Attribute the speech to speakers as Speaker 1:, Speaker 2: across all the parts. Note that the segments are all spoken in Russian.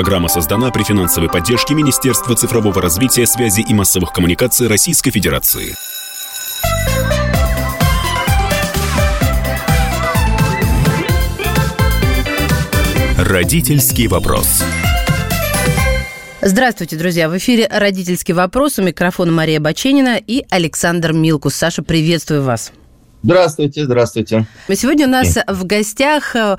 Speaker 1: Программа создана при финансовой поддержке Министерства цифрового развития, связи и массовых коммуникаций Российской Федерации. Родительский вопрос.
Speaker 2: Здравствуйте, друзья. В эфире «Родительский вопрос». У микрофона Мария Баченина и Александр Милкус. Саша, приветствую вас.
Speaker 3: Здравствуйте, здравствуйте.
Speaker 2: Сегодня у нас в гостях э,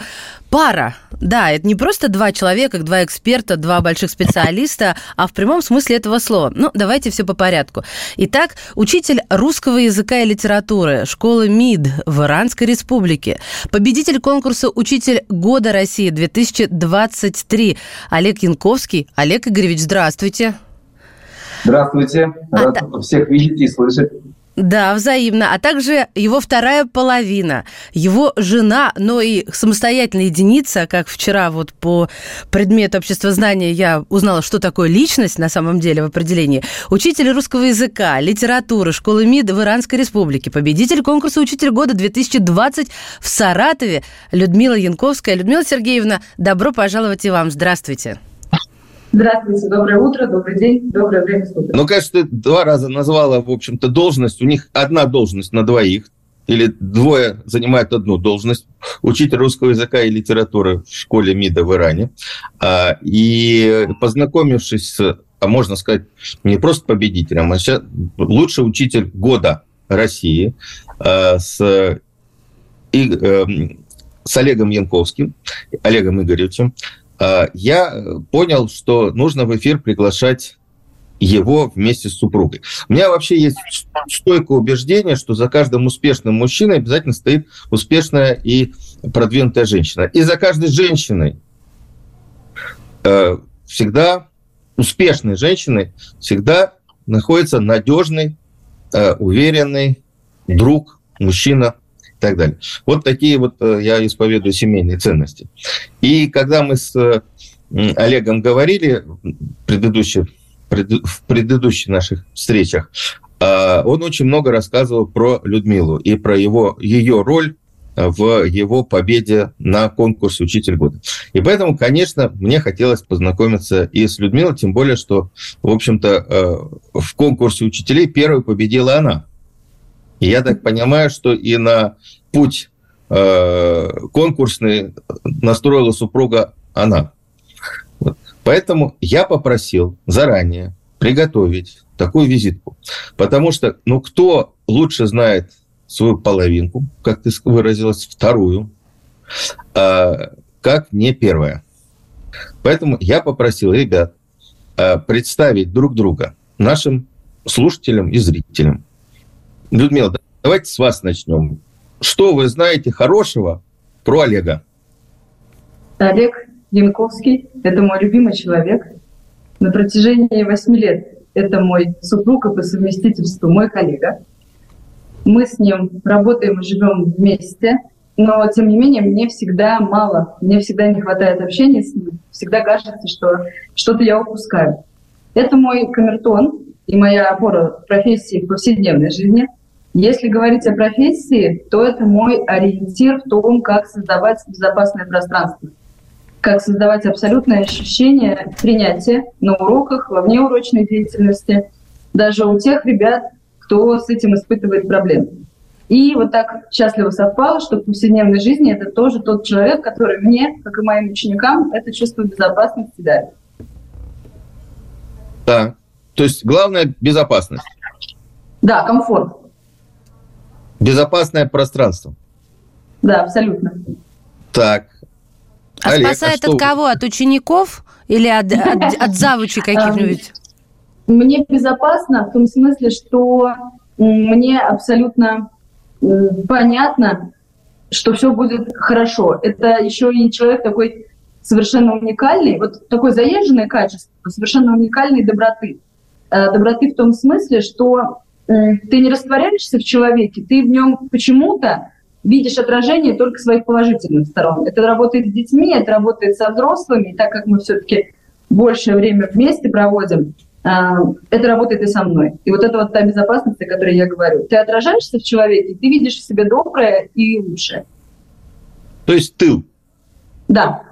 Speaker 2: пара. Да, это не просто два человека, два эксперта, два больших специалиста, а в прямом смысле этого слова. Ну, давайте все по порядку. Итак, учитель русского языка и литературы школы МИД в Иранской республике, победитель конкурса «Учитель года России 2023» Олег Янковский. Олег Игоревич, здравствуйте.
Speaker 4: Здравствуйте. А Рад а, всех видеть и слышать.
Speaker 2: Да, взаимно. А также его вторая половина, его жена, но и самостоятельная единица, как вчера вот по предмету общества знания я узнала, что такое личность на самом деле в определении. Учитель русского языка, литературы, школы МИД в Иранской республике, победитель конкурса «Учитель года 2020» в Саратове Людмила Янковская. Людмила Сергеевна, добро пожаловать и вам. Здравствуйте.
Speaker 5: Здравствуйте, доброе утро, добрый день, доброе время суток.
Speaker 3: Ну, конечно, ты два раза назвала, в общем-то, должность. У них одна должность на двоих, или двое занимают одну должность. Учитель русского языка и литературы в школе МИДа в Иране. А, и познакомившись а можно сказать, не просто победителем, а сейчас лучший учитель года России а, с, и, эм, с Олегом Янковским, Олегом Игоревичем, я понял, что нужно в эфир приглашать его вместе с супругой. У меня вообще есть стойкое убеждение, что за каждым успешным мужчиной обязательно стоит успешная и продвинутая женщина. И за каждой женщиной э, всегда успешной женщиной всегда находится надежный, э, уверенный друг, мужчина, так далее. Вот такие вот э, я исповедую семейные ценности. И когда мы с э, Олегом говорили предыдущих, в предыдущих наших встречах, а, он очень много рассказывал про Людмилу и про его, ее роль в его победе на конкурсе «Учитель года». И поэтому, конечно, мне хотелось познакомиться и с Людмилой, тем более, что, в общем-то, э, в конкурсе учителей первой победила она. Я так понимаю, что и на путь э, конкурсный настроила супруга она. Вот. Поэтому я попросил заранее приготовить такую визитку. Потому что, ну, кто лучше знает свою половинку, как ты выразилась, вторую, а, как не первая. Поэтому я попросил ребят а, представить друг друга нашим слушателям и зрителям. Людмила, давайте с вас начнем. Что вы знаете хорошего про Олега?
Speaker 5: Олег Янковский – это мой любимый человек. На протяжении восьми лет это мой супруг и по совместительству мой коллега. Мы с ним работаем и живем вместе, но, тем не менее, мне всегда мало, мне всегда не хватает общения с ним, всегда кажется, что что-то я упускаю. Это мой камертон и моя опора в профессии в повседневной жизни – если говорить о профессии, то это мой ориентир в том, как создавать безопасное пространство, как создавать абсолютное ощущение принятия на уроках, во внеурочной деятельности, даже у тех ребят, кто с этим испытывает проблемы. И вот так счастливо совпало, что в повседневной жизни это тоже тот человек, который мне, как и моим ученикам, это чувство безопасности дарит.
Speaker 3: Да. То есть главное безопасность.
Speaker 5: Да, комфорт.
Speaker 3: Безопасное пространство.
Speaker 5: Да, абсолютно.
Speaker 3: Так.
Speaker 2: А Олег, спасает а от кого? От учеников или от, от, от завучей каких-нибудь?
Speaker 5: Мне безопасно в том смысле, что мне абсолютно понятно, что все будет хорошо. Это еще и человек такой совершенно уникальный, вот такое заезженное качество, совершенно уникальной доброты. Э, доброты в том смысле, что ты не растворяешься в человеке, ты в нем почему-то видишь отражение только своих положительных сторон. Это работает с детьми, это работает со взрослыми, и так как мы все-таки большее время вместе проводим, а, это работает и со мной. И вот это вот та безопасность, о которой я говорю. Ты отражаешься в человеке, ты видишь в себе доброе и лучшее.
Speaker 3: То есть тыл?
Speaker 5: Да.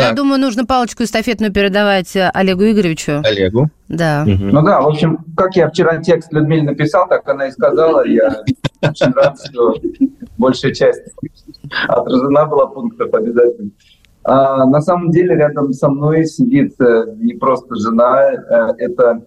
Speaker 2: Я думаю, нужно палочку эстафетную передавать э, Олегу Игоревичу.
Speaker 3: Олегу.
Speaker 2: Да.
Speaker 4: Угу. Ну да, в общем, как я вчера текст Людмиле написал, так она и сказала. Я очень рад, что большая часть отражена была пунктов обязательно. А, на самом деле рядом со мной сидит э, не просто жена, э, это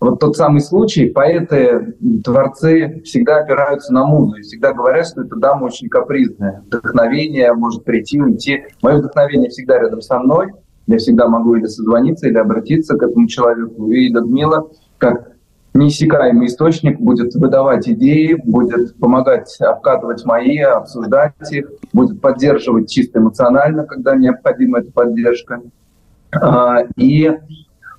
Speaker 4: вот тот самый случай, поэты, творцы всегда опираются на музу и всегда говорят, что эта дама очень капризная. Вдохновение может прийти, уйти. Мое вдохновение всегда рядом со мной. Я всегда могу или созвониться, или обратиться к этому человеку. И Людмила, как неиссякаемый источник, будет выдавать идеи, будет помогать обкатывать мои, обсуждать их, будет поддерживать чисто эмоционально, когда необходима эта поддержка. А, и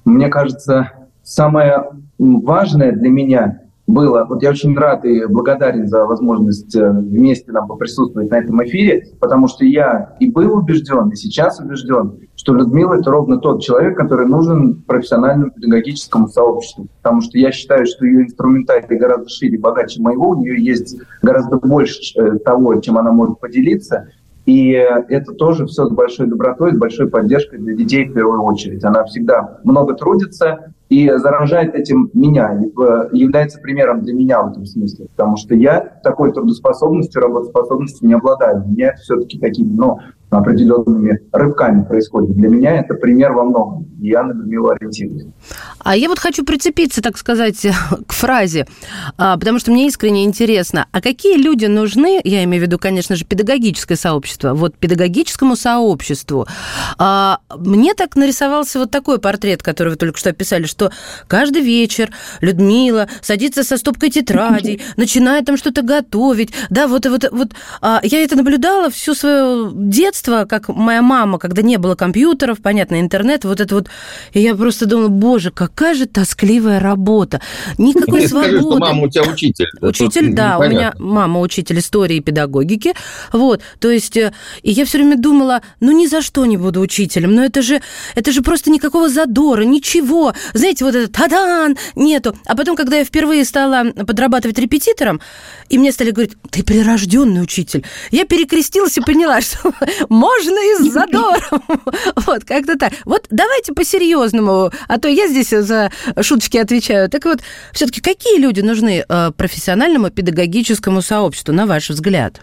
Speaker 4: мне кажется, самое важное для меня было, вот я очень рад и благодарен за возможность э, вместе нам поприсутствовать на этом эфире, потому что я и был убежден, и сейчас убежден, что Людмила — это ровно тот человек, который нужен профессиональному педагогическому сообществу, потому что я считаю, что ее инструментарий гораздо шире богаче моего, у нее есть гораздо больше э, того, чем она может поделиться, и это тоже все с большой добротой, с большой поддержкой для детей в первую очередь. Она всегда много трудится и заражает этим меня, э, является примером для меня в этом смысле. Потому что я такой трудоспособностью, работоспособностью не обладаю. У меня это все-таки такими, ну, определенными рывками происходит. Для меня это пример во многом. И я на Людмилу ориентируюсь.
Speaker 2: А я вот хочу прицепиться, так сказать, к фразе, а, потому что мне искренне интересно, а какие люди нужны, я имею в виду, конечно же, педагогическое сообщество, вот педагогическому сообществу. А, мне так нарисовался вот такой портрет, который вы только что описали, что каждый вечер Людмила садится со стопкой тетрадей, начинает там что-то готовить, да, вот, вот, вот а, я это наблюдала всю свое детство, как моя мама, когда не было компьютеров, понятно, интернет, вот это вот. И я просто думала, боже, какая же тоскливая работа. Никакой свободы.
Speaker 3: Скажи, что мама у тебя учитель.
Speaker 2: Учитель, да, непонятно. у меня мама учитель истории и педагогики. Вот, то есть, э, и я все время думала, ну ни за что не буду учителем, но это же, это же просто никакого задора, ничего. Знаете, вот это тадан, нету. А потом, когда я впервые стала подрабатывать репетитором, и мне стали говорить, ты прирожденный учитель, я перекрестилась и поняла, что можно и с задором. Вот, как-то так. Вот давайте по-серьезному, а то я здесь за шуточки отвечаю. Так вот, все-таки какие люди нужны э, профессиональному педагогическому сообществу, на ваш взгляд?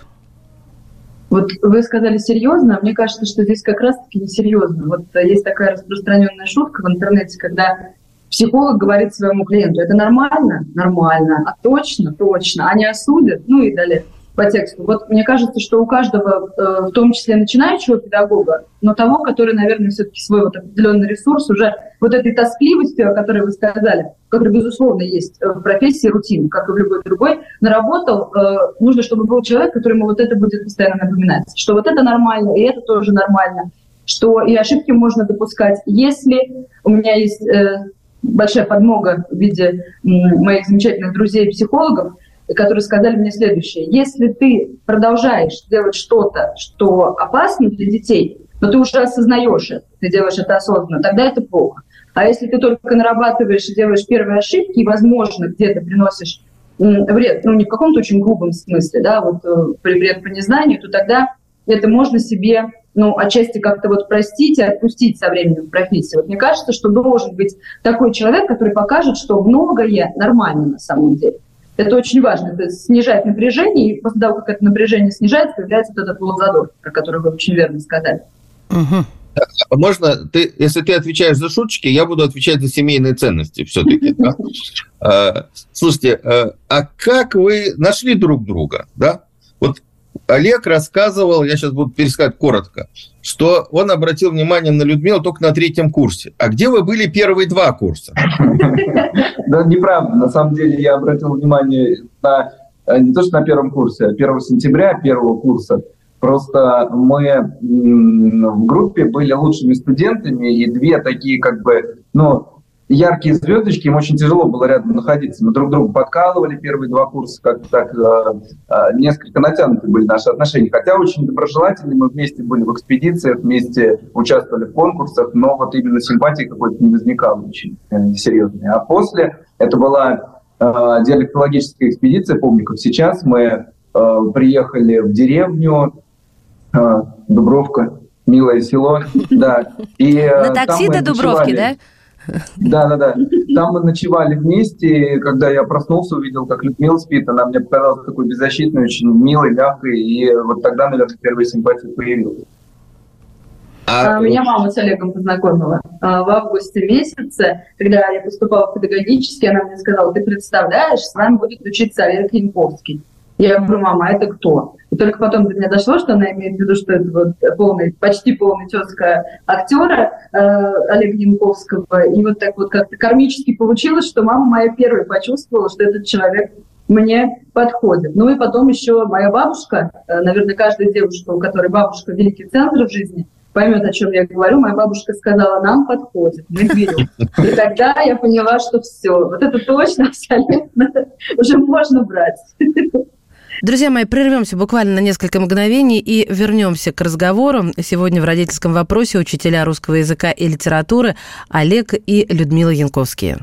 Speaker 5: Вот вы сказали серьезно, а мне кажется, что здесь как раз-таки несерьезно. Вот есть такая распространенная шутка в интернете, когда психолог говорит своему клиенту, это нормально? Нормально. А точно? Точно. Они осудят? Ну и далее по тексту. Вот мне кажется, что у каждого, э, в том числе начинающего педагога, но того, который, наверное, все-таки свой вот определенный ресурс уже вот этой тоскливостью, о которой вы сказали, которая, безусловно, есть в профессии рутин, как и в любой другой, наработал, э, нужно, чтобы был человек, которому вот это будет постоянно напоминать, что вот это нормально, и это тоже нормально, что и ошибки можно допускать. Если у меня есть э, большая подмога в виде моих замечательных друзей-психологов, которые сказали мне следующее. Если ты продолжаешь делать что-то, что опасно для детей, но ты уже осознаешь это, ты делаешь это осознанно, тогда это плохо. А если ты только нарабатываешь и делаешь первые ошибки, и, возможно, где-то приносишь вред, ну, не в каком-то очень грубом смысле, да, вот э, вред по незнанию, то тогда это можно себе, ну, отчасти как-то вот простить и отпустить со временем в профессии. Вот мне кажется, что должен быть такой человек, который покажет, что многое нормально на самом деле. Это очень важно. Это снижает напряжение, и после того, как это напряжение снижается, появляется вот этот лозадор, про который вы очень верно сказали.
Speaker 3: Угу. Можно, ты, если ты отвечаешь за шуточки, я буду отвечать за семейные ценности все-таки. Да? А, слушайте, а, а как вы нашли друг друга? Да? Вот Олег рассказывал, я сейчас буду пересказать коротко, что он обратил внимание на Людмилу только на третьем курсе. А где вы были первые два курса?
Speaker 4: Да, неправда. На самом деле я обратил внимание на э, не то, что на первом курсе, а 1 сентября первого курса. Просто мы в группе были лучшими студентами, и две такие как бы, ну, яркие звездочки, им очень тяжело было рядом находиться. Мы друг друга подкалывали первые два курса, как так э, э, несколько натянуты были наши отношения. Хотя очень доброжелательные, мы вместе были в экспедициях, вместе участвовали в конкурсах, но вот именно симпатии какой-то не возникало очень э, серьезной. А после, это была э, диалектологическая экспедиция, помню, как сейчас, мы э, приехали в деревню э, Дубровка, милое село, да.
Speaker 2: И На такси до Дубровки, да?
Speaker 4: Да, да, да. Там мы ночевали вместе, и когда я проснулся, увидел, как Людмила спит, она мне показалась такой беззащитной, очень милой, мягкой, и вот тогда, наверное, первая симпатия появилась.
Speaker 5: А... а меня мама с Олегом познакомила а, в августе месяце, когда я поступала в педагогический, она мне сказала, ты представляешь, с нами будет учиться Олег Янковский. Я говорю, мама, а это кто? И только потом до меня дошло, что она имеет в виду, что это вот полный, почти полный тезка актера э, Олега Янковского. И вот так вот как-то кармически получилось, что мама моя первая почувствовала, что этот человек мне подходит. Ну и потом еще моя бабушка, э, наверное, каждая девушка, у которой бабушка великий центр в жизни, поймет, о чем я говорю. Моя бабушка сказала, нам подходит, мы берем. И тогда я поняла, что все, вот это точно, абсолютно, уже можно брать.
Speaker 2: Друзья мои, прервемся буквально на несколько мгновений и вернемся к разговору. Сегодня в родительском вопросе учителя русского языка и литературы Олег и Людмила Янковские.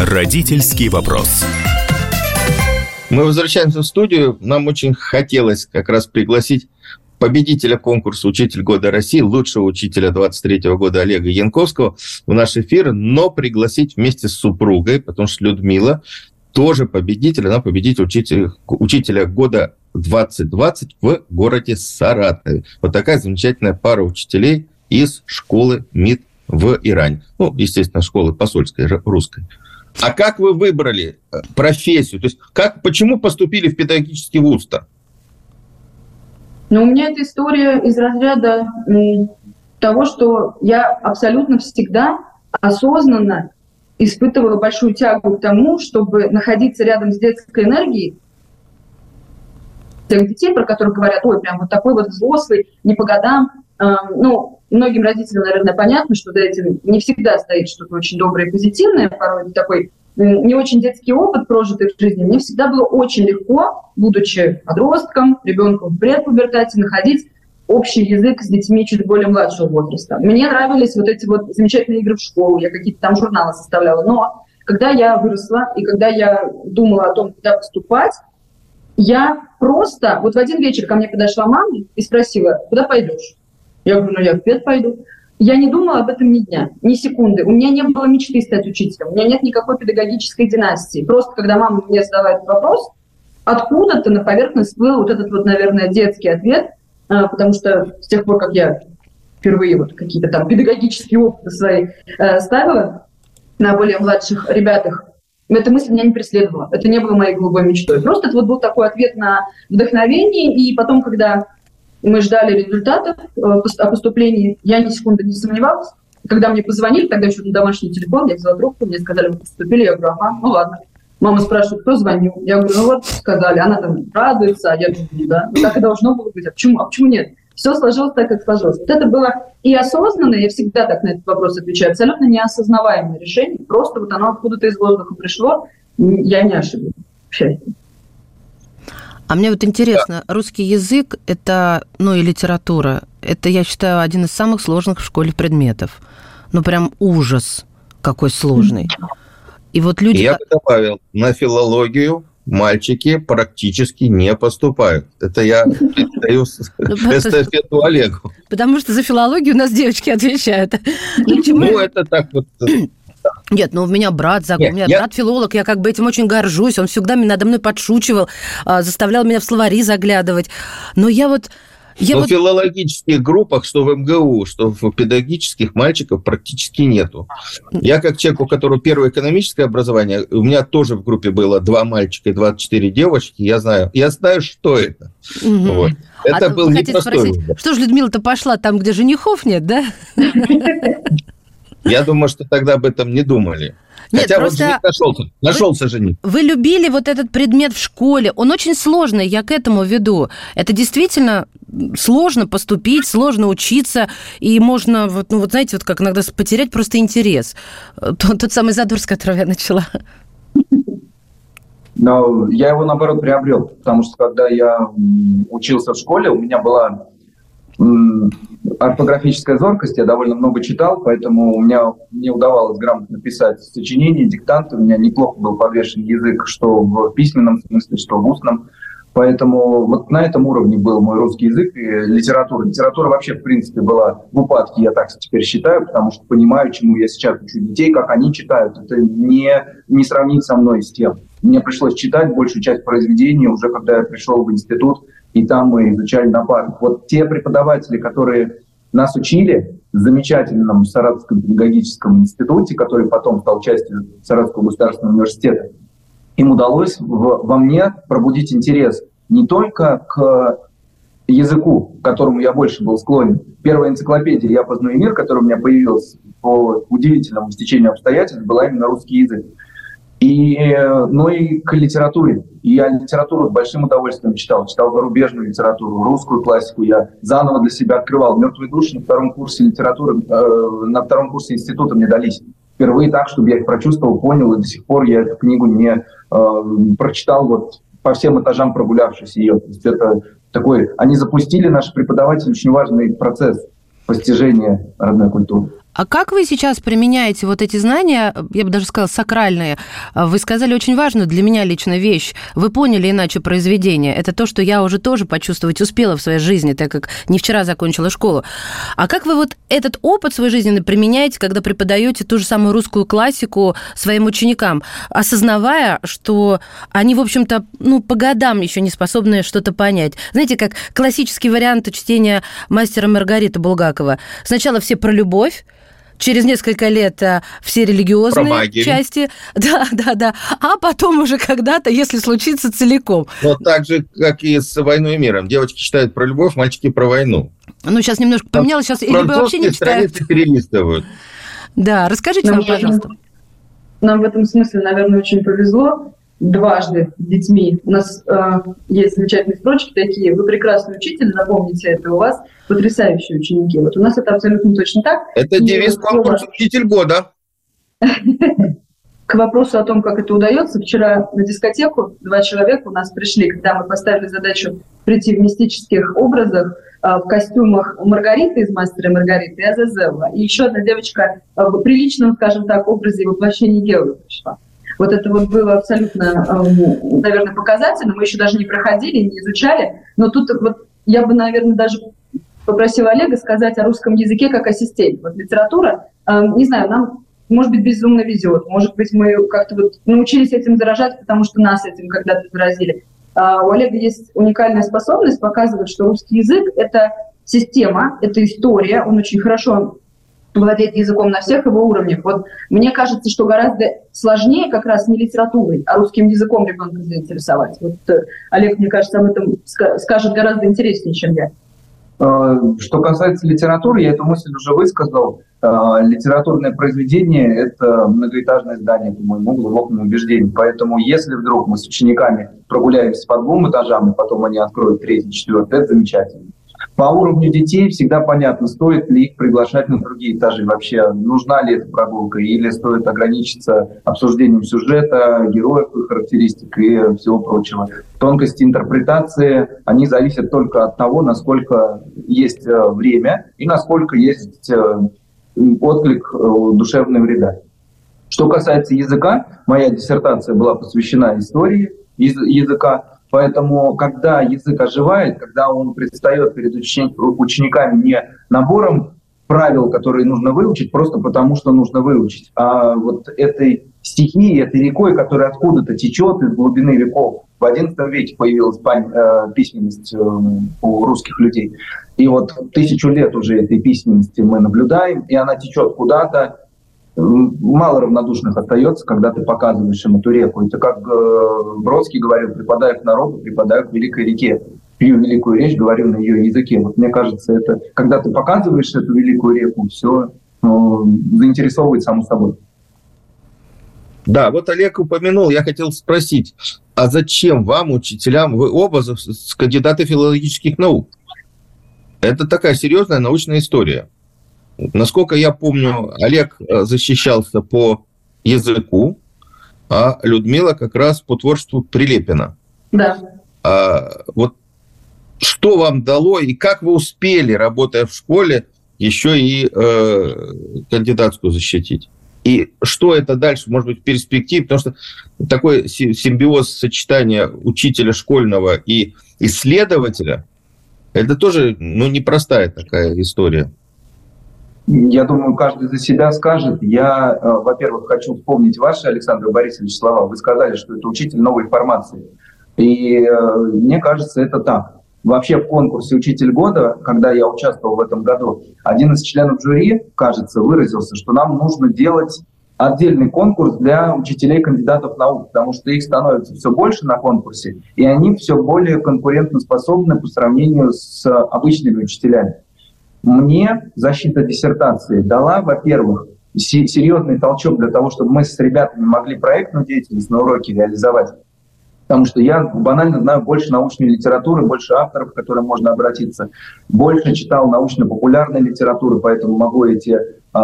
Speaker 1: Родительский вопрос.
Speaker 3: Мы возвращаемся в студию. Нам очень хотелось как раз пригласить победителя конкурса «Учитель года России», лучшего учителя 23 года Олега Янковского в наш эфир, но пригласить вместе с супругой, потому что Людмила тоже победитель, она победитель учителя, учителя года 2020 в городе Саратове. Вот такая замечательная пара учителей из школы МИД в Иране. Ну, естественно, школы посольской, русской. А как вы выбрали э, профессию? То есть как, почему поступили в педагогический вуз-то?
Speaker 5: Но у меня эта история из разряда того, что я абсолютно всегда осознанно испытывала большую тягу к тому, чтобы находиться рядом с детской энергией, тех детей, про которых говорят, ой, прям вот такой вот взрослый, не по годам. Ну, многим родителям, наверное, понятно, что за этим не всегда стоит что-то очень доброе и позитивное, порой такой не очень детский опыт прожитый в жизни, мне всегда было очень легко, будучи подростком, ребенком в предпубертате, находить общий язык с детьми чуть более младшего возраста. Мне нравились вот эти вот замечательные игры в школу, я какие-то там журналы составляла. Но когда я выросла и когда я думала о том, куда поступать, я просто... Вот в один вечер ко мне подошла мама и спросила, куда пойдешь? Я говорю, ну я в пед пойду. Я не думала об этом ни дня, ни секунды. У меня не было мечты стать учителем. У меня нет никакой педагогической династии. Просто когда мама мне задавает вопрос, откуда-то на поверхность всплыл вот этот вот, наверное, детский ответ, а, потому что с тех пор, как я впервые вот какие-то там педагогические опыты свои э, ставила на более младших ребятах, эта мысль меня не преследовала. Это не было моей голубой мечтой. Просто это вот был такой ответ на вдохновение. И потом, когда мы ждали результатов э, о поступлении. Я ни секунды не сомневалась. Когда мне позвонили, тогда еще на домашний телефон, я взяла трубку, мне сказали, вы поступили. Я говорю, ага, ну ладно. Мама спрашивает, кто звонил? Я говорю, ну вот, сказали. Она там радуется, а я думаю, «Ну да, ну так и должно было быть. А почему, а почему нет? Все сложилось так, как сложилось. Вот это было и осознанно, я всегда так на этот вопрос отвечаю, абсолютно неосознаваемое решение. Просто вот оно откуда-то из воздуха пришло. Я не ошиблась, к счастью.
Speaker 2: А мне вот интересно, да. русский язык это, ну и литература, это, я считаю, один из самых сложных в школе предметов. Ну прям ужас какой сложный.
Speaker 3: И вот люди... Я бы добавил, на филологию мальчики практически не поступают. Это я даю ну, эстафету Олегу.
Speaker 2: Потому что за филологию у нас девочки отвечают.
Speaker 3: Ну, это так вот
Speaker 2: нет, ну у меня брат, Нет, у меня я... брат филолог, я как бы этим очень горжусь, он всегда надо мной подшучивал, а, заставлял меня в словари заглядывать. Но я вот...
Speaker 3: Я Но вот... в филологических группах, что в МГУ, что в педагогических мальчиков практически нету. Я как человек, у которого первое экономическое образование, у меня тоже в группе было два мальчика и 24 девочки, я знаю, я знаю, что это. Угу. Вот. Это а был непростой спросить,
Speaker 2: Что ж Людмила-то пошла там, где женихов нет, да?
Speaker 3: Я думаю, что тогда об этом не думали. Нет, Хотя просто... вот нашелся, нашелся
Speaker 2: вы,
Speaker 3: жених.
Speaker 2: Вы любили вот этот предмет в школе. Он очень сложный, я к этому веду. Это действительно сложно поступить, сложно учиться, и можно, вот, ну вот знаете, вот как иногда потерять просто интерес. Тот, тот самый задор, с которого я начала.
Speaker 4: Но я его, наоборот, приобрел, потому что когда я учился в школе, у меня была орфографическая зоркость, я довольно много читал, поэтому у меня, мне удавалось грамотно писать сочинения, диктанты, у меня неплохо был подвешен язык, что в письменном смысле, что в устном. Поэтому вот на этом уровне был мой русский язык и литература. Литература вообще, в принципе, была в упадке, я так теперь считаю, потому что понимаю, чему я сейчас учу детей, как они читают. Это не, не сравнить со мной с тем. Мне пришлось читать большую часть произведений уже когда я пришел в институт, и там мы изучали на парах. Вот те преподаватели, которые нас учили в замечательном Саратовском педагогическом институте, который потом стал частью Саратовского государственного университета, им удалось в, во мне пробудить интерес не только к языку, к которому я больше был склонен. Первая энциклопедия «Я познаю мир», которая у меня появилась по удивительному стечению обстоятельств, была именно русский язык. И, но и к литературе. Я литературу с большим удовольствием читал. Читал зарубежную литературу, русскую классику. Я заново для себя открывал. «Мертвые души» на втором курсе литературы, э, на втором курсе института мне дались впервые так, чтобы я их прочувствовал, понял, и до сих пор я эту книгу не э, прочитал вот по всем этажам прогулявшись ее. То есть это такой... Они запустили, наши преподаватели, очень важный процесс постижения родной культуры.
Speaker 2: А как вы сейчас применяете вот эти знания, я бы даже сказала, сакральные? Вы сказали очень важную для меня лично вещь. Вы поняли иначе произведение. Это то, что я уже тоже почувствовать успела в своей жизни, так как не вчера закончила школу. А как вы вот этот опыт своей жизни применяете, когда преподаете ту же самую русскую классику своим ученикам, осознавая, что они, в общем-то, ну, по годам еще не способны что-то понять? Знаете, как классический вариант чтения мастера Маргариты Булгакова. Сначала все про любовь, через несколько лет э, все религиозные части, да, да, да, а потом уже когда-то, если случится целиком.
Speaker 3: Вот так же, как и с «Войной и миром». Девочки читают про любовь, мальчики про войну.
Speaker 2: Ну, сейчас немножко поменялось, сейчас либо вообще не читают.
Speaker 3: перелистывают.
Speaker 2: Да, расскажите нам, пожалуйста.
Speaker 5: Нам в этом смысле, наверное, очень повезло дважды с детьми. У нас э, есть замечательные строчки такие. Вы прекрасный учитель, напомните это, у вас потрясающие ученики. Вот у нас это абсолютно точно так.
Speaker 3: Это И девиз конкурса «Учитель года».
Speaker 5: К вопросу о том, как это удается, вчера на дискотеку два человека у нас пришли, когда мы поставили задачу прийти в мистических образах, э, в костюмах Маргариты из «Мастера Маргариты» и Азазелла. И еще одна девочка э, в приличном, скажем так, образе воплощения Георгия пришла. Вот это вот было абсолютно, эм, наверное, показательно. Мы еще даже не проходили, не изучали. Но тут вот я бы, наверное, даже попросила Олега сказать о русском языке как о системе. Вот литература, эм, не знаю, нам, может быть, безумно везет. Может быть, мы как-то вот научились этим заражать, потому что нас этим когда-то заразили. А у Олега есть уникальная способность показывать, что русский язык — это система, это история. Он очень хорошо владеть языком на всех его уровнях. Вот мне кажется, что гораздо сложнее как раз не литературой, а русским языком ребенка заинтересовать. Вот э, Олег, мне кажется, об этом скажет гораздо интереснее, чем я.
Speaker 4: Э, что касается литературы, я эту мысль уже высказал. Э, литературное произведение – это многоэтажное здание, по моему глубокому убеждению. Поэтому если вдруг мы с учениками прогуляемся по двум этажам, и потом они откроют третий, четвертый, это замечательно. По уровню детей всегда понятно, стоит ли их приглашать на другие этажи вообще, нужна ли эта прогулка, или стоит ограничиться обсуждением сюжета, героев, их характеристик и всего прочего. Тонкости интерпретации, они зависят только от того, насколько есть э, время и насколько есть э, отклик э, душевного вреда. Что касается языка, моя диссертация была посвящена истории языка, Поэтому, когда язык оживает, когда он предстает перед учениками не набором правил, которые нужно выучить, просто потому что нужно выучить, а вот этой стихией, этой рекой, которая откуда-то течет из глубины веков. В XI веке появилась э, письменность э, у русских людей. И вот тысячу лет уже этой письменности мы наблюдаем, и она течет куда-то, мало равнодушных остается, когда ты показываешь им эту реку. Это как э, Бродский говорил, припадая к народу, припадаю к великой реке. Пью великую речь, говорю на ее языке. Вот мне кажется, это когда ты показываешь эту великую реку, все ну, заинтересовывает само собой.
Speaker 3: Да, вот Олег упомянул, я хотел спросить, а зачем вам, учителям, вы оба кандидаты филологических наук? Это такая серьезная научная история. Насколько я помню, Олег э, защищался по языку, а Людмила как раз по творчеству Прилепина.
Speaker 5: Да.
Speaker 3: А, вот что вам дало и как вы успели, работая в школе, еще и э, кандидатскую защитить? И что это дальше, может быть, в перспективе? Потому что такой симбиоз сочетания учителя школьного и исследователя, это тоже ну, непростая такая история.
Speaker 4: Я думаю, каждый за себя скажет. Я, э, во-первых, хочу вспомнить ваши, Александр Борисович, слова. Вы сказали, что это учитель новой информации. И э, мне кажется, это так. Вообще в конкурсе «Учитель года», когда я участвовал в этом году, один из членов жюри, кажется, выразился, что нам нужно делать отдельный конкурс для учителей кандидатов наук, потому что их становится все больше на конкурсе, и они все более конкурентоспособны по сравнению с обычными учителями. Мне защита диссертации дала, во-первых, серьезный толчок для того, чтобы мы с ребятами могли проектную деятельность на уроке реализовать потому что я банально знаю больше научной литературы, больше авторов, к которым можно обратиться, больше читал научно-популярной литературы, поэтому могу эти э,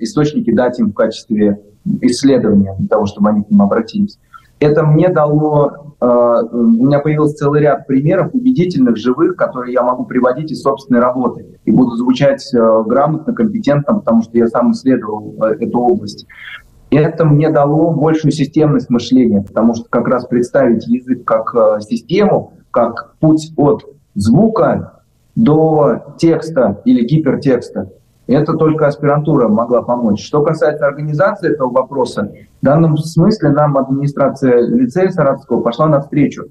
Speaker 4: источники дать им в качестве исследования для того, чтобы они к ним обратились. Это мне дало, у меня появился целый ряд примеров убедительных, живых, которые я могу приводить из собственной работы и буду звучать э, грамотно, компетентно, потому что я сам исследовал э, эту область. Это мне дало большую системность мышления, потому что как раз представить язык как э, систему, как путь от звука до текста или гипертекста, это только аспирантура могла помочь. Что касается организации этого вопроса, в данном смысле нам администрация лицея Саратовского пошла навстречу.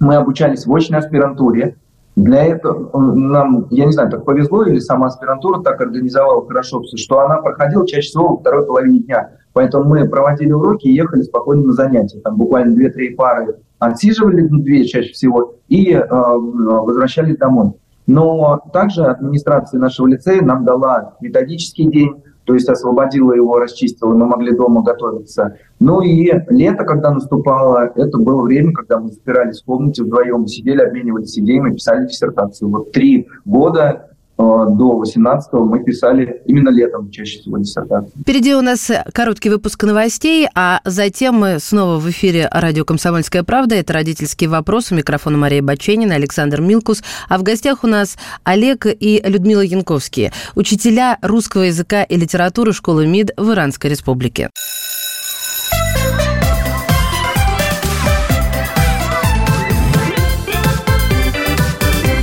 Speaker 4: Мы обучались в очной аспирантуре, для этого э, нам, я не знаю, так повезло или сама аспирантура так организовала хорошо, что она проходила чаще всего во второй половине дня. Поэтому мы проводили уроки и ехали спокойно на занятия. Там буквально 2-3 пары отсиживали, две чаще всего, и э, возвращались домой. Но также администрация нашего лицея нам дала методический день, то есть освободила его, расчистила, мы могли дома готовиться. Ну и лето, когда наступало, это было время, когда мы запирались в комнате вдвоем, сидели, обменивались идеями, писали диссертацию. Вот три года до 18 мы писали именно летом чаще всего диссертации.
Speaker 2: Впереди у нас короткий выпуск новостей, а затем мы снова в эфире радио «Комсомольская правда». Это «Родительский вопрос». У микрофона Мария Баченина, Александр Милкус. А в гостях у нас Олег и Людмила Янковские, учителя русского языка и литературы школы МИД в Иранской Республике.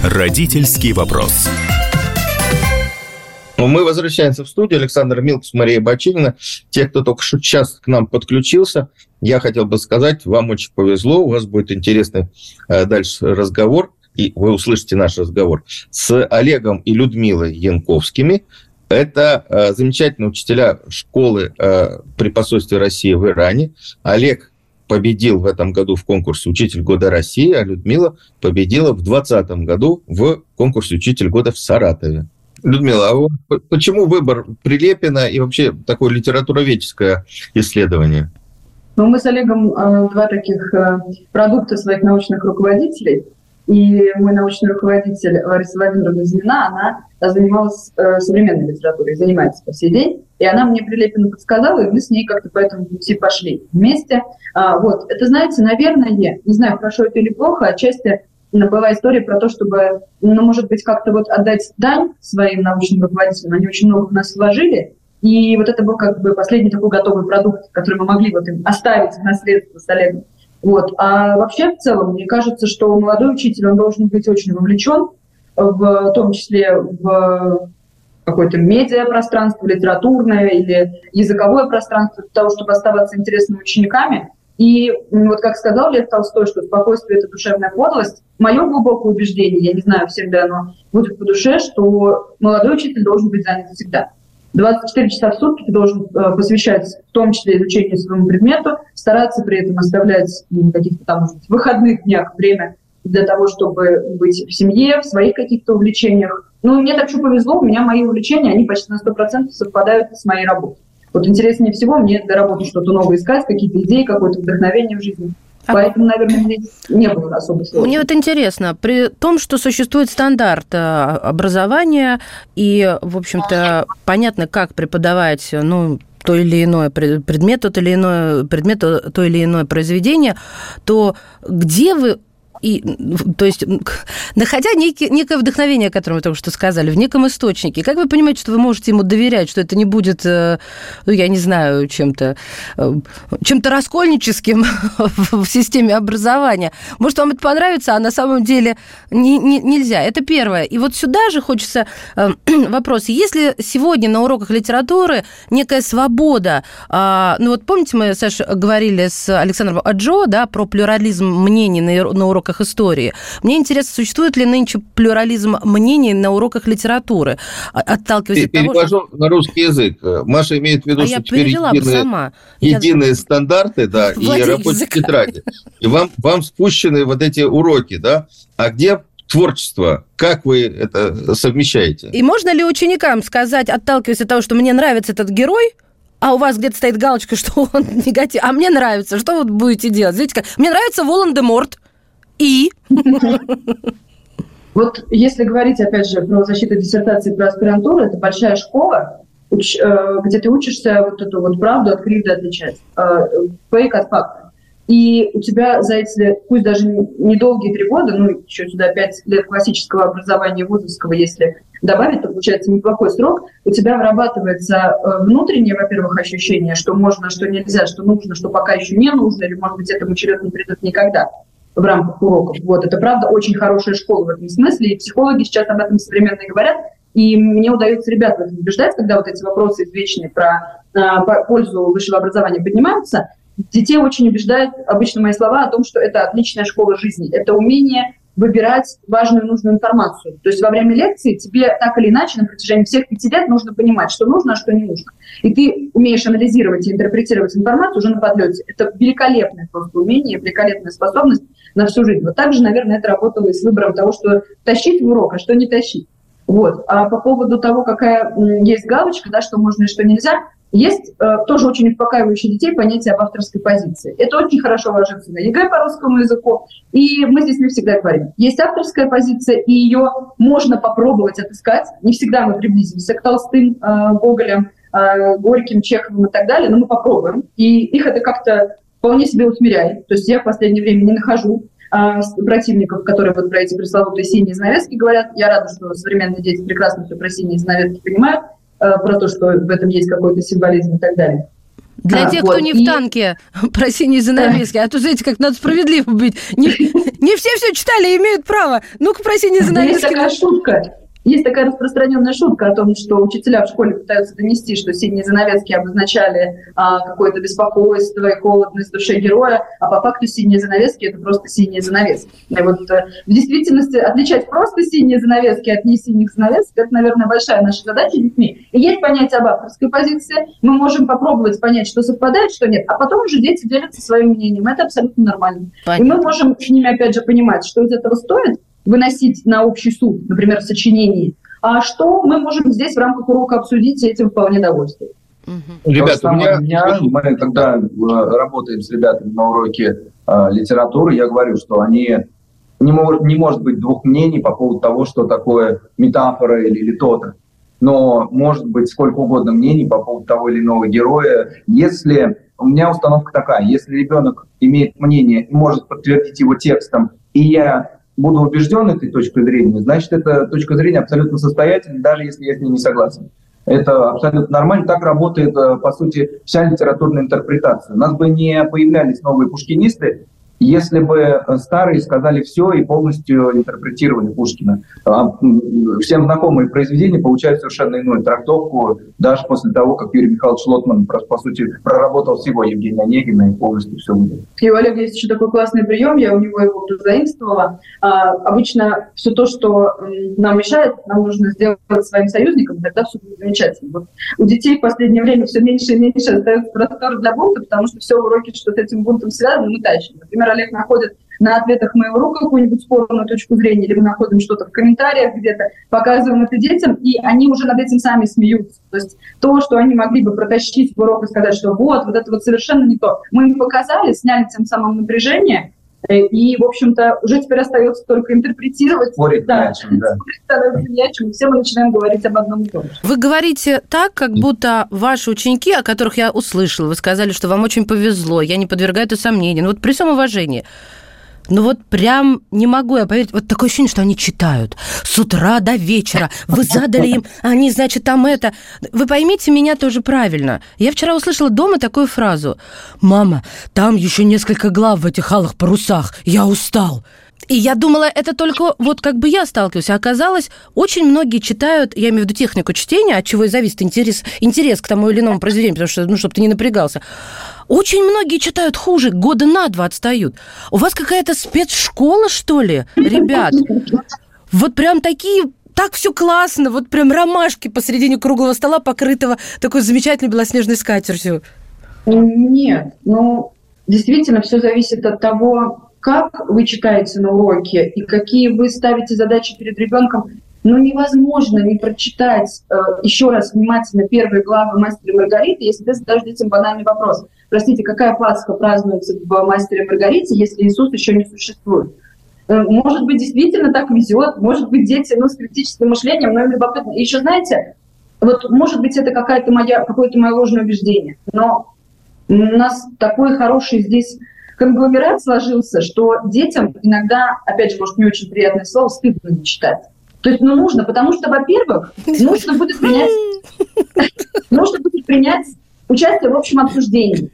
Speaker 1: Родительский вопрос.
Speaker 3: Ну, мы возвращаемся в студию. Александр Милкс, Мария Бачинина. Те, кто только сейчас к нам подключился, я хотел бы сказать, вам очень повезло, у вас будет интересный э, дальше разговор, и вы услышите наш разговор с Олегом и Людмилой Янковскими. Это э, замечательные учителя школы э, при посольстве России в Иране. Олег победил в этом году в конкурсе «Учитель года России», а Людмила победила в 2020 году в конкурсе «Учитель года» в Саратове. Людмила, а почему выбор Прилепина и вообще такое литературоведческое исследование?
Speaker 5: Ну, мы с Олегом э, два таких э, продукта своих научных руководителей. И мой научный руководитель Лариса Владимировна Зимина, она занималась э, современной литературой, занимается по сей день. И она мне Прилепина подсказала, и мы с ней как-то по этому пути пошли вместе. А, вот, это, знаете, наверное, не знаю, хорошо это или плохо, отчасти была история про то, чтобы, ну, может быть, как-то вот отдать дань своим научным руководителям. Они очень много в нас вложили, и вот это был как бы последний такой готовый продукт, который мы могли вот им оставить в наследство с Олегом. Вот. А вообще в целом, мне кажется, что молодой учитель, он должен быть очень вовлечен, в том числе в какое-то медиапространство, литературное или языковое пространство, для того, чтобы оставаться интересными учениками. И вот как сказал Лев Толстой, что спокойствие – это душевная подлость, мое глубокое убеждение, я не знаю, всем ли оно будет по душе, что молодой учитель должен быть занят всегда. 24 часа в сутки ты должен э, посвящать в том числе изучению своему предмету, стараться при этом оставлять ну, каких-то там, может выходных днях время для того, чтобы быть в семье, в своих каких-то увлечениях. Ну, мне так что повезло, у меня мои увлечения, они почти на 100% совпадают с моей работой. Вот интереснее всего мне для работы что-то новое искать, какие-то идеи, какое-то вдохновение в жизни. А Поэтому, наверное, здесь не было особо сложно.
Speaker 2: Мне вот интересно, при том, что существует стандарт э, образования, и, в общем-то, понятно, как преподавать, ну, то или иное предмет, то или иное предмет, то или иное произведение, то где вы и, то есть, находя некий, некое вдохновение, о котором вы только что сказали, в неком источнике, как вы понимаете, что вы можете ему доверять, что это не будет, э, ну, я не знаю, чем-то э, чем-то раскольническим в системе образования? Может, вам это понравится, а на самом деле не, не, нельзя. Это первое. И вот сюда же хочется э, вопрос. Если сегодня на уроках литературы некая свобода, а, ну вот помните, мы, Саша, говорили с Александром Аджо, да, про плюрализм мнений на, на уроках уроках истории. Мне интересно, существует ли нынче плюрализм мнений на уроках литературы, а, отталкиваясь от того,
Speaker 3: что... на русский язык. Маша имеет в виду, а что теперь единые, сама. единые я... стандарты, да, и рабочие тетради. И вам, вам спущены вот эти уроки, да, а где творчество. Как вы это совмещаете?
Speaker 2: И можно ли ученикам сказать, отталкиваясь от того, что мне нравится этот герой, а у вас где-то стоит галочка, что он негатив, а мне нравится, что вы будете делать? Знаете, как? Мне нравится Волан-де-Морт, и?
Speaker 5: Вот если говорить, опять же, про защиту диссертации, про аспирантуру, это большая школа, э, где ты учишься вот эту вот правду от кривды отличать, э, фейк от факта. И у тебя за эти, пусть даже недолгие три года, ну, еще сюда пять лет классического образования вузовского, если добавить, то получается неплохой срок, у тебя вырабатывается э, внутреннее, во-первых, ощущение, что можно, что нельзя, что нужно, что пока еще не нужно, или, может быть, этому черед не придет никогда в рамках уроков. Вот, это правда очень хорошая школа в этом смысле, и психологи сейчас об этом современно говорят, и мне удается ребят в этом убеждать, когда вот эти вопросы извечные про э, пользу высшего образования поднимаются, детей очень убеждают обычно мои слова о том, что это отличная школа жизни, это умение выбирать важную нужную информацию. То есть во время лекции тебе так или иначе на протяжении всех пяти лет нужно понимать, что нужно, а что не нужно. И ты умеешь анализировать и интерпретировать информацию уже на подлете. Это великолепное просто умение, великолепная способность на всю жизнь. Вот так же, наверное, это работало и с выбором того, что тащить в урок, а что не тащить. Вот. А по поводу того, какая есть галочка, да, что можно и что нельзя, есть э, тоже очень успокаивающее детей понятие об авторской позиции. Это очень хорошо ложится на ЕГЭ по русскому языку. И мы здесь не всегда говорим. Есть авторская позиция, и ее можно попробовать отыскать. Не всегда мы приблизимся к Толстым, э, Гоголям, э, Горьким, Чеховым и так далее, но мы попробуем. И их это как-то вполне себе усмиряет. То есть я в последнее время не нахожу а, противников, которые вот про эти пресловутые синие занавески говорят. Я рада, что современные дети прекрасно все про синие занавески понимают, а, про то, что в этом есть какой-то символизм и так далее.
Speaker 2: Для а, тех, вот. кто не и... в танке, про синие занавески, а то, знаете, как надо справедливо быть. Не, не все все читали имеют право. Ну-ка, про синие занавески. Есть
Speaker 5: такая шутка. Есть такая распространенная шутка о том, что учителя в школе пытаются донести, что синие занавески обозначали а, какое-то беспокойство и холодность в душе героя, а по факту синие занавески – это просто синие занавески. И вот э, в действительности отличать просто синие занавески от не синих занавесок – это, наверное, большая наша задача детьми. И есть понятие об авторской позиции. Мы можем попробовать понять, что совпадает, что нет, а потом уже дети делятся своим мнением. Это абсолютно нормально. Понятно. И мы можем с ними, опять же, понимать, что из этого стоит, выносить на общий суд, например, в сочинении, а что мы можем здесь в рамках урока обсудить, и этим вполне довольствует.
Speaker 4: Угу. Ребята, у меня... Дня, мы когда э, работаем с ребятами на уроке э, литературы, я говорю, что они не, может, не может быть двух мнений по поводу того, что такое метафора или, или то-то. Но может быть сколько угодно мнений по поводу того или иного героя. Если у меня установка такая, если ребенок имеет мнение и может подтвердить его текстом, и я буду убежден этой точкой зрения, значит, эта точка зрения абсолютно состоятельна, даже если я с ней не согласен. Это абсолютно нормально. Так работает, э, по сути, вся литературная интерпретация. У нас бы не появлялись новые пушкинисты, если бы э, старые сказали все и полностью интерпретировали Пушкина. А, всем знакомые произведения получают совершенно иную трактовку, даже после того, как Юрий Михайлович Лотман, по сути, проработал всего Евгения Онегина и полностью все.
Speaker 5: И у Олега есть еще такой классный прием, я у него его заимствовала. А, обычно все то, что нам мешает, нам нужно сделать своим союзником, тогда все будет замечательно. У детей в последнее время все меньше и меньше остается простор для бунта, потому что все уроки, что с этим бунтом связано, мы тащим. Например, Олег находит на ответах моего какую-нибудь спорную точку зрения, или мы находим что-то в комментариях где-то, показываем это детям, и они уже над этим сами смеются. То есть то, что они могли бы протащить в урок и сказать, что вот, вот это вот совершенно не то, мы им показали, сняли тем самым напряжение, и, в общем-то, уже теперь остается только интерпретировать.
Speaker 4: Спорить да, не чем, да.
Speaker 5: становится не о чем. Все мы начинаем говорить об одном и том же.
Speaker 2: Вы говорите так, как будто ваши ученики, о которых я услышала, вы сказали, что вам очень повезло, я не подвергаю это сомнению. Но вот при всем уважении, Ну вот прям не могу я поверить. Вот такое ощущение, что они читают с утра до вечера. Вы задали им, они, значит, там это. Вы поймите меня тоже правильно. Я вчера услышала дома такую фразу. «Мама, там еще несколько глав в этих алых парусах. Я устал». И я думала, это только вот как бы я сталкиваюсь. А оказалось, очень многие читают, я имею в виду технику чтения, от чего и зависит интерес, интерес к тому или иному произведению, потому что, ну, чтобы ты не напрягался. Очень многие читают хуже, года на два отстают. У вас какая-то спецшкола, что ли, ребят? Вот прям такие так все классно, вот прям ромашки посередине круглого стола, покрытого такой замечательной белоснежной скатертью.
Speaker 5: Нет, ну, действительно, все зависит от того, как вы читаете на уроке и какие вы ставите задачи перед ребенком. Ну, невозможно не прочитать э, еще раз внимательно первые главы «Мастера Маргариты», если ты задашь детям банальный вопрос – Простите, какая Пасха празднуется в «Мастере Маргарите», если Иисус еще не существует? Э, может быть, действительно так везет, может быть, дети ну, с критическим мышлением, но им любопытно. И еще, знаете, вот, может быть, это какая-то моя, какое-то мое ложное убеждение, но у нас такой хороший здесь конгломерат сложился, что детям иногда, опять же, может, не очень приятное слово, стыдно не читать. То есть, ну, нужно, потому что, во-первых, нужно будет принять, нужно будет принять участие в общем обсуждении.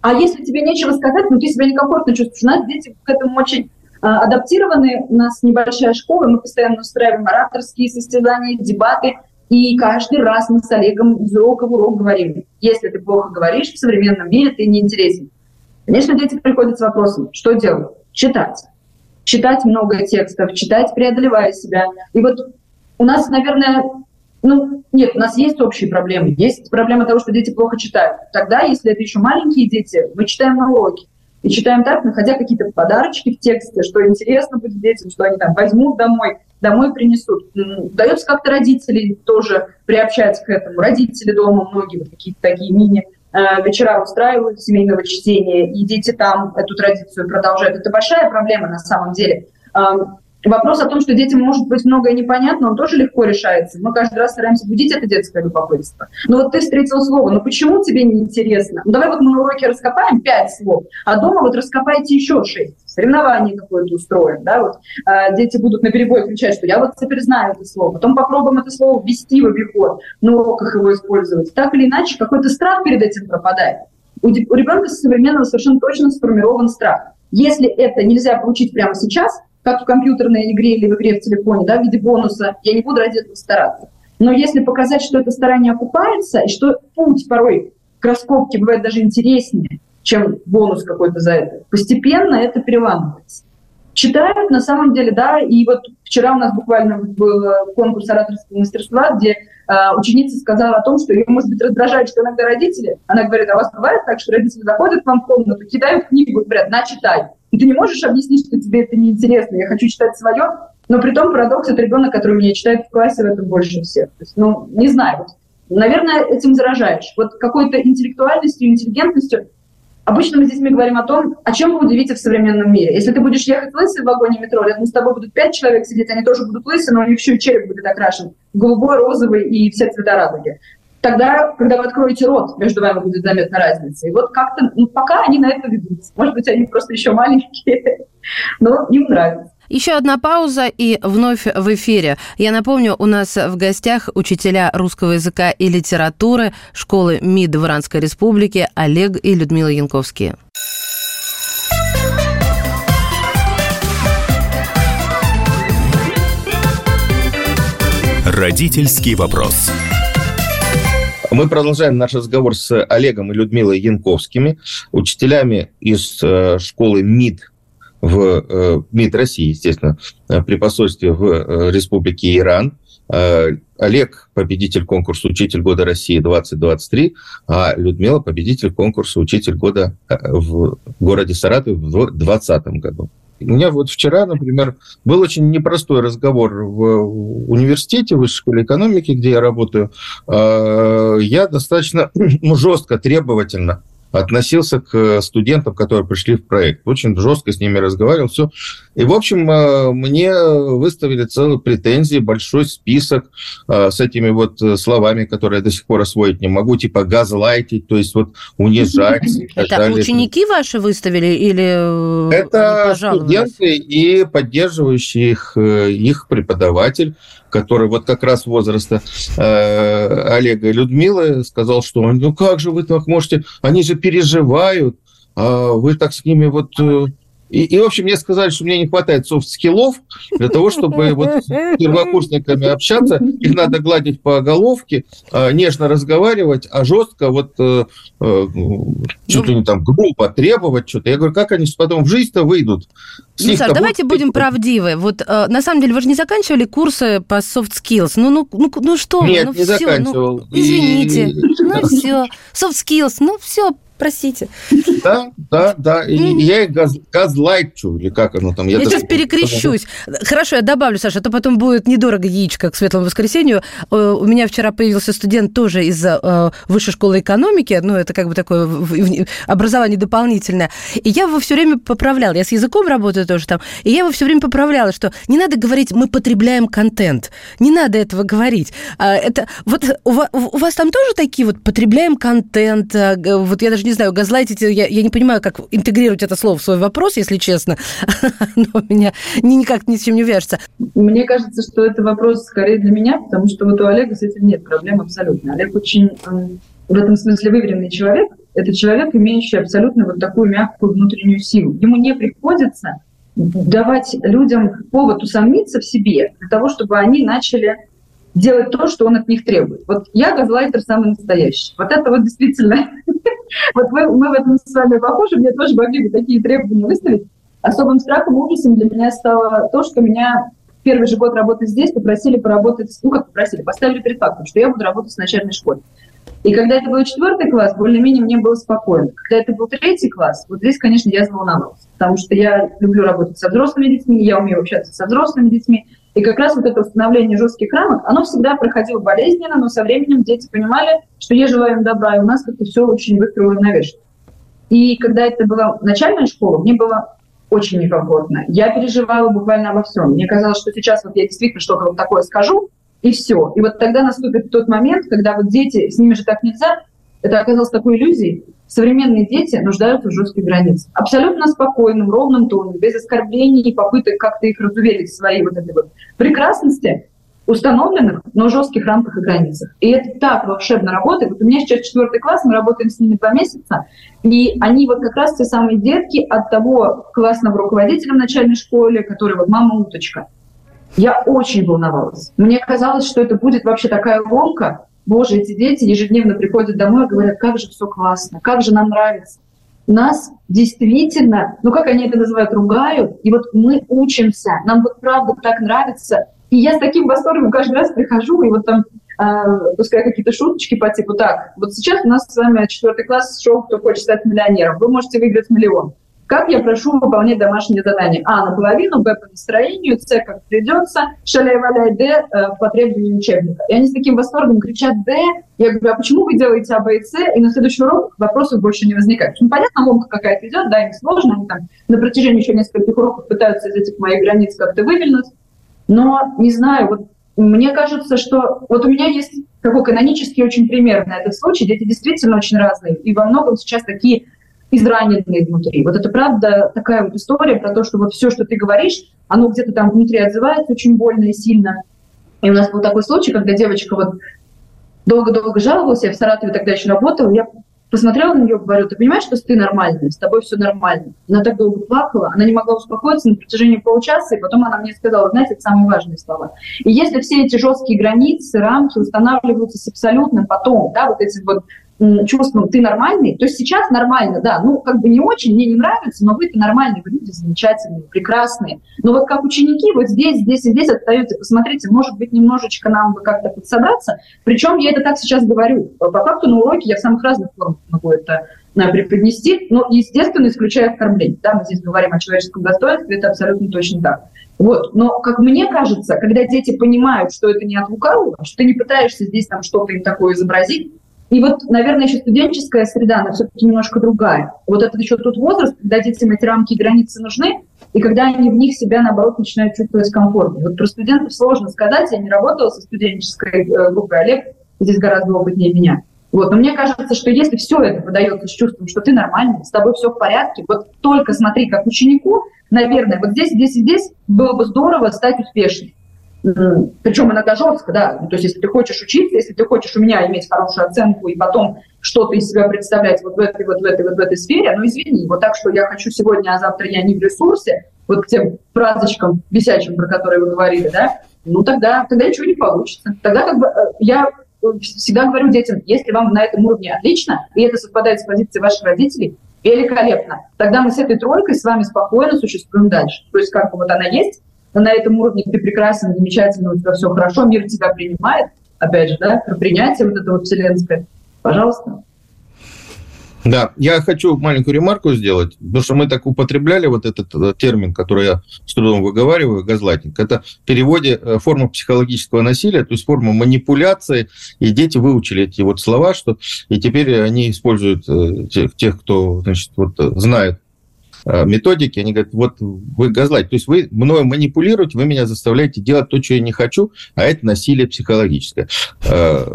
Speaker 5: А если тебе нечего сказать, ну ты себя некомфортно чувствуешь. У нас дети к этому очень а, адаптированы. У нас небольшая школа, мы постоянно устраиваем ораторские состязания, дебаты. И каждый раз мы с Олегом из урока в урок говорим, если ты плохо говоришь в современном мире, ты неинтересен. Конечно, дети приходят с вопросом, что делать? Читать. Читать много текстов, читать, преодолевая себя. И вот у нас, наверное, ну, нет, у нас есть общие проблемы. Есть проблема того, что дети плохо читают. Тогда, если это еще маленькие дети, мы читаем на уроке. И читаем так, находя какие-то подарочки в тексте, что интересно будет детям, что они там возьмут домой, домой принесут. Удается как-то родителей тоже приобщать к этому. Родители дома, многие вот какие-то такие мини вечера устраивают семейного чтения, и дети там эту традицию продолжают. Это большая проблема на самом деле. Вопрос о том, что детям может быть многое непонятно, он тоже легко решается. Мы каждый раз стараемся будить это детское любопытство. Но вот ты встретил слово, ну почему тебе не интересно? Ну давай вот мы на уроке раскопаем пять слов, а дома вот раскопайте еще шесть. Соревнование какое-то устроим, да, вот э, дети будут на перебой кричать, что я вот теперь знаю это слово. Потом попробуем это слово ввести в обиход, на уроках его использовать. Так или иначе, какой-то страх перед этим пропадает. У, у ребенка современного совершенно точно сформирован страх. Если это нельзя получить прямо сейчас, как в компьютерной игре или в игре в телефоне, да, в виде бонуса, я не буду ради этого стараться. Но если показать, что это старание окупается, и что путь порой к раскопке бывает даже интереснее, чем бонус какой-то за это, постепенно это переламывается. Читают, на самом деле, да, и вот вчера у нас буквально был конкурс ораторского мастерства, где э, ученица сказала о том, что ее, может быть, раздражает, что иногда родители, она говорит, а у вас бывает так, что родители заходят к вам в комнату, кидают книгу и говорят, на, читай. И ты не можешь объяснить, что тебе это неинтересно, я хочу читать свое, но при том парадокс, это ребенок, который меня читает в классе, в этом больше всех. То есть, ну, не знаю, вот, наверное, этим заражаешь. Вот какой-то интеллектуальностью, интеллигентностью. Обычно мы с детьми говорим о том, о чем вы удивите в современном мире. Если ты будешь ехать лысый в вагоне метро, рядом с тобой будут пять человек сидеть, они тоже будут лысые, но у них еще и череп будет окрашен голубой, розовый и все цвета радуги тогда, когда вы откроете рот, между вами будет заметна разница. И вот как-то, ну, пока они на это ведутся. Может быть, они просто еще маленькие, но им нравится.
Speaker 2: Еще одна пауза и вновь в эфире. Я напомню, у нас в гостях учителя русского языка и литературы школы МИД в Иранской Республике Олег и Людмила Янковские.
Speaker 1: Родительский вопрос.
Speaker 3: Мы продолжаем наш разговор с Олегом и Людмилой Янковскими, учителями из э, школы МИД в э, МИД России, естественно, э, при посольстве в Республике Иран. Олег – победитель конкурса «Учитель года России-2023», а Людмила – победитель конкурса «Учитель года» в городе Саратов в 2020 году. У меня вот вчера, например, был очень непростой разговор в университете, в высшей школе экономики, где я работаю. Я достаточно жестко, требовательно относился к студентам, которые пришли в проект. Очень жестко с ними разговаривал, все. И, в общем, э, мне выставили целую претензии, большой список э, с этими вот словами, которые я до сих пор освоить не могу, типа газлайтить, то есть вот унижать.
Speaker 2: Это ученики ваши выставили или
Speaker 3: Это студенты и поддерживающие их, их преподаватель который вот как раз возраста э, Олега и Людмилы, сказал, что ну как же вы так можете, они же переживают, а вы так с ними вот э, и, и, в общем, мне сказали, что мне не хватает софт-скиллов для того, чтобы вот с первокурсниками общаться. Их надо гладить по головке, а, нежно разговаривать, а жестко вот э, э, чуть ли не там грубо требовать что-то. Я говорю, как они потом в жизнь-то выйдут?
Speaker 2: Ну, Саш, давайте будем правдивы. Вот э, на самом деле вы же не заканчивали курсы по soft skills. Ну, ну, ну, ну что
Speaker 3: Нет,
Speaker 2: ну,
Speaker 3: не все, заканчивал.
Speaker 2: Ну, извините. И... Ну все. Soft skills, ну все, простите.
Speaker 3: Да, да, да. И я их газ, газлайчу, или как оно там.
Speaker 2: Я, я сейчас перекрещусь. Хорошо, я добавлю, Саша, а то потом будет недорого яичко к светлому воскресенью. Э, у меня вчера появился студент тоже из э, высшей школы экономики, ну, это как бы такое образование дополнительное. И я его все время поправляла. Я с языком работаю тоже там. И я его все время поправляла, что не надо говорить, мы потребляем контент. Не надо этого говорить. А, это вот у вас, у вас там тоже такие вот потребляем контент, а, вот я даже не не знаю, газлайтить, я, я не понимаю, как интегрировать это слово в свой вопрос, если честно. Но меня никак ни с чем не вяжется.
Speaker 5: Мне кажется, что это вопрос скорее для меня, потому что вот у Олега с этим нет проблем абсолютно. Олег очень в этом смысле выверенный человек. Это человек, имеющий абсолютно вот такую мягкую внутреннюю силу. Ему не приходится давать людям повод усомниться в себе для того, чтобы они начали делать то, что он от них требует. Вот я газлайтер самый настоящий. Вот это вот действительно... Вот мы, мы в этом с вами похожи, мне тоже могли бы такие требования выставить. Особым страхом и ужасом для меня стало то, что меня первый же год работы здесь попросили поработать, ну как попросили, поставили перед фактом, что я буду работать в начальной школе. И когда это был четвертый класс, более-менее мне было спокойно. Когда это был третий класс, вот здесь, конечно, я заволновалась, потому что я люблю работать со взрослыми детьми, я умею общаться со взрослыми детьми, и как раз вот это установление жестких рамок, оно всегда проходило болезненно, но со временем дети понимали, что я желаю им добра, и у нас как-то все очень быстро уравновешено. И когда это была начальная школа, мне было очень некомфортно. Я переживала буквально обо всем. Мне казалось, что сейчас вот я действительно что-то вот такое скажу, и все. И вот тогда наступит тот момент, когда вот дети, с ними же так нельзя, это оказалось такой иллюзией, современные дети нуждаются в жестких границах. Абсолютно спокойным, ровным тоном, без оскорблений и попыток как-то их разуверить в своей вот этой вот прекрасности, установленных, но жестких рамках и границах. И это так волшебно работает. Вот у меня сейчас четвертый класс, мы работаем с ними два месяца, и они вот как раз те самые детки от того классного руководителя в начальной школе, который вот мама уточка. Я очень волновалась. Мне казалось, что это будет вообще такая ломка, Боже, эти дети ежедневно приходят домой и говорят, как же все классно, как же нам нравится. Нас действительно, ну как они это называют, ругают, и вот мы учимся, нам вот правда так нравится. И я с таким восторгом каждый раз прихожу, и вот там э, пускай какие-то шуточки по типу так, вот сейчас у нас с вами четвертый класс шоу «Кто хочет стать миллионером», вы можете выиграть миллион. Как я прошу выполнять домашние задания? А, наполовину, Б, по настроению, С, как придется, шаляй-валяй, Д, э, по требованию учебника. И они с таким восторгом кричат Д. Я говорю, а почему вы делаете А, Б и С? И на следующий урок вопросов больше не возникает. Ну, понятно, ломка какая-то идет, да, им сложно, они там на протяжении еще нескольких уроков пытаются из этих моих границ как-то вывельнуть. Но, не знаю, вот мне кажется, что вот у меня есть такой канонический очень пример на этот случай. Дети действительно очень разные. И во многом сейчас такие израненные внутри. Вот это правда такая вот история про то, что вот все, что ты говоришь, оно где-то там внутри отзывается очень больно и сильно. И у нас был такой случай, когда девочка вот долго-долго жаловалась, я в Саратове тогда еще работала, я посмотрела на нее, говорю, ты понимаешь, что ты нормальная, с тобой все нормально. Она так долго плакала, она не могла успокоиться на протяжении получаса, и потом она мне сказала, знаете, это самые важные слова. И если все эти жесткие границы, рамки устанавливаются с абсолютным потом, да, вот эти вот чувством «ты нормальный», то есть сейчас нормально, да, ну, как бы не очень, мне не нравится, но вы-то нормальные, вы люди замечательные, прекрасные. Но вот как ученики вот здесь, здесь и здесь отстаете, посмотрите, может быть, немножечко нам бы как-то подсобраться. Причем я это так сейчас говорю. По факту на уроке я в самых разных формах могу это э, преподнести, но, естественно, исключая оскорбление. Да, мы здесь говорим о человеческом достоинстве, это абсолютно точно так. Вот. Но, как мне кажется, когда дети понимают, что это не от лукавого, что ты не пытаешься здесь там что-то им такое изобразить, И вот, наверное, еще студенческая среда, она все-таки немножко другая. Вот это еще тот возраст, когда детям эти рамки и границы нужны, и когда они в них себя, наоборот, начинают чувствовать комфортно. Вот про студентов сложно сказать, я не работала со студенческой э, группой, Олег здесь гораздо опытнее меня. Вот. Но мне кажется, что если все это подается с чувством, что ты нормальный, с тобой все в порядке, вот только смотри, как ученику, наверное, вот здесь, здесь и здесь было бы здорово стать успешным. Причем иногда жестко, да. Ну, то есть, если ты хочешь учиться, если ты хочешь у меня иметь хорошую оценку и потом что-то из себя представлять вот в этой, вот в этой, вот в этой сфере, ну, извини, вот так, что я хочу сегодня, а завтра я не в ресурсе, вот к тем фразочкам висячим, про которые вы говорили, да, ну, тогда, тогда ничего не получится. Тогда как бы э, я всегда говорю детям, если вам на этом уровне отлично, и это совпадает с позицией ваших родителей, великолепно. Тогда мы с этой тройкой с вами спокойно существуем дальше. То есть как бы вот она есть, на этом уровне ты прекрасен, замечательно, у тебя все хорошо, мир тебя принимает, опять же, да, про принятие вот это вот вселенское. Пожалуйста.
Speaker 3: Да, я хочу маленькую ремарку сделать, потому что мы так употребляли вот этот э, термин, который я с трудом выговариваю, газлайтинг. Это в переводе э, форма психологического насилия, то есть форма манипуляции, и дети выучили эти вот слова, что и теперь они используют э, тех, тех кто значит, вот, знает методики, они говорят, вот вы газлайт, то есть вы мною манипулируете, вы меня заставляете делать то, что я не хочу, а это насилие психологическое. Э,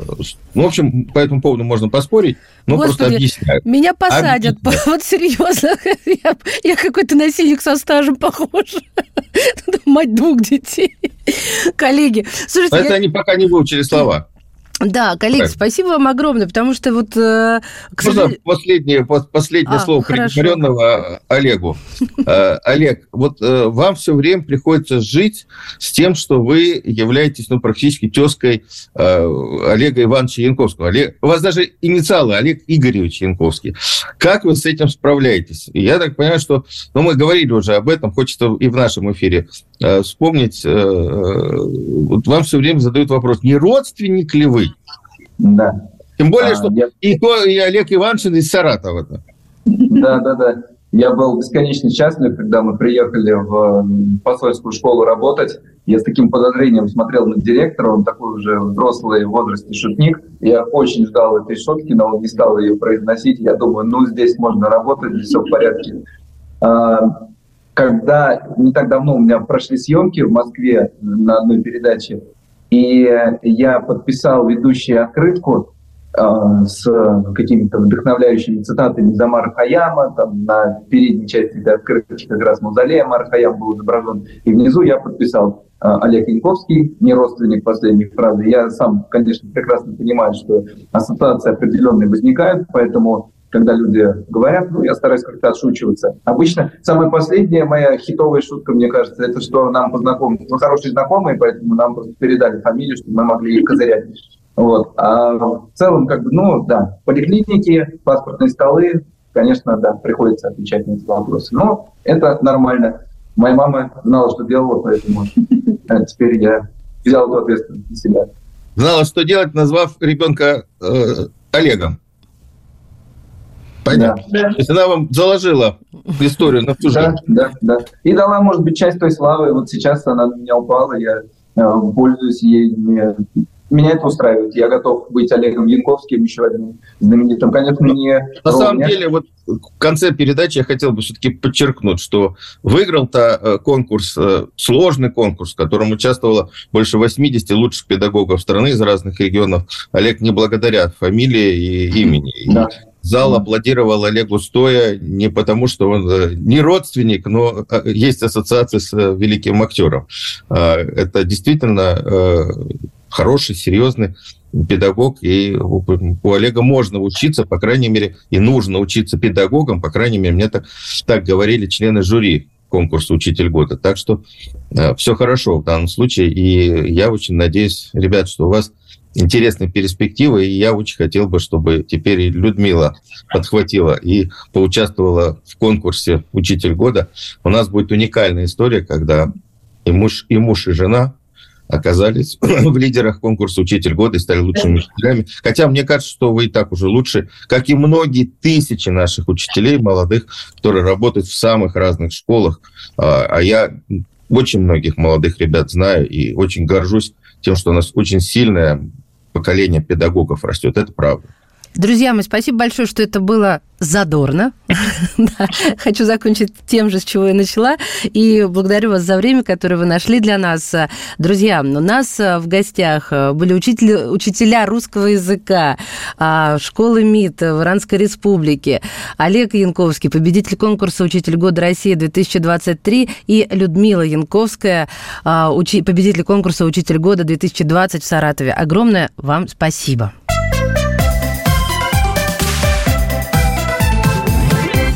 Speaker 3: ну, в общем, по этому поводу можно поспорить, но Господи, просто объясняю.
Speaker 2: Меня посадят, Объясняю. вот серьезно, я, я какой-то насильник со стажем похож. Мать двух детей. Коллеги,
Speaker 3: слушайте... Это я... они пока не выучили слова.
Speaker 2: Да, коллеги, так. спасибо вам огромное, потому что вот... Э,
Speaker 3: к сожалению... последнее, последнее а, слово приговоренного Олегу. Э, Олег, вот э, вам все время приходится жить с тем, что вы являетесь ну, практически тезкой Олега Ивановича Янковского. Олег, у вас даже инициалы Олег Игоревич Янковский. Как вы с этим справляетесь? Я так понимаю, что... Ну, мы говорили уже об этом, хочется и в нашем эфире вспомнить. Вот вам все время задают вопрос, не родственник ли вы?
Speaker 4: Да.
Speaker 3: Тем более, а, что я... и, и Олег Иваншин из Саратова. -то.
Speaker 4: Да, да, да. Я был бесконечно счастлив, когда мы приехали в посольскую школу работать. Я с таким подозрением смотрел на директора, он такой уже взрослый в возрасте шутник. Я очень ждал этой шутки, но он не стал ее произносить. Я думаю, ну здесь можно работать, здесь все в порядке. А, когда не так давно у меня прошли съемки в Москве на одной передаче, и я подписал ведущую открытку э, с какими-то вдохновляющими цитатами Замара Хаяма. Там на передней части этой открытки как раз мавзолей Амар был изображен. И внизу я подписал э, Олег Янковский, не родственник последней фразы. Я сам, конечно, прекрасно понимаю, что ассоциации определенные возникают, поэтому когда люди говорят, ну, я стараюсь как-то отшучиваться. Обычно самая последняя моя хитовая шутка, мне кажется, это что нам познакомились, мы хорошие знакомые, поэтому нам просто передали фамилию, чтобы мы могли их козырять. Вот. А в целом, как бы, ну, да, поликлиники, паспортные столы, конечно, да, приходится отвечать на эти вопросы. Но это нормально. Моя мама знала, что делала, поэтому а теперь я взял эту ответственность на себя.
Speaker 3: Знала, что делать, назвав ребенка э, Олегом. Понятно. Да. То есть она вам заложила историю на всю жизнь.
Speaker 4: Да, да, да. И дала, может быть, часть той славы. Вот сейчас она на меня упала, я э, пользуюсь ей. Мне, меня это устраивает. Я готов быть Олегом Янковским, еще одним знаменитым. Конечно, не...
Speaker 3: На самом деле, вот в конце передачи я хотел бы все-таки подчеркнуть, что выиграл-то э, конкурс, э, сложный конкурс, в котором участвовало больше 80 лучших педагогов страны из разных регионов. Олег не благодаря фамилии и имени. Да. Зал аплодировал Олегу стоя не потому, что он э, не родственник, но э, есть ассоциация с э, великим актером. А, это действительно хороший, серьезный педагог, и у Олега можно учиться, по крайней мере, и нужно учиться педагогам, по крайней мере, мне так, так говорили члены жюри конкурса «Учитель года». Так что э, все хорошо в данном случае, и я очень надеюсь, ребят, что у вас интересные перспективы, и я очень хотел бы, чтобы теперь и Людмила подхватила и поучаствовала в конкурсе «Учитель года». У нас будет уникальная история, когда и муж, и муж, и жена оказались в лидерах конкурса «Учитель года» и стали лучшими учителями. Хотя мне кажется, что вы и так уже лучше, как и многие тысячи наших учителей молодых, которые работают в самых разных школах. А, а я очень многих молодых ребят знаю и очень горжусь тем, что у нас очень сильная поколение педагогов растет. Это правда.
Speaker 2: Друзья мои, спасибо большое, что это было задорно. Хочу закончить тем же, с чего я начала. И благодарю вас за время, которое вы нашли для нас. Друзья, у нас в гостях были учители, учителя русского языка а, школы МИД в Иранской Республике. Олег Янковский, победитель конкурса «Учитель года России-2023» и Людмила Янковская, а, победитель конкурса «Учитель года 2020» в Саратове. Огромное вам спасибо.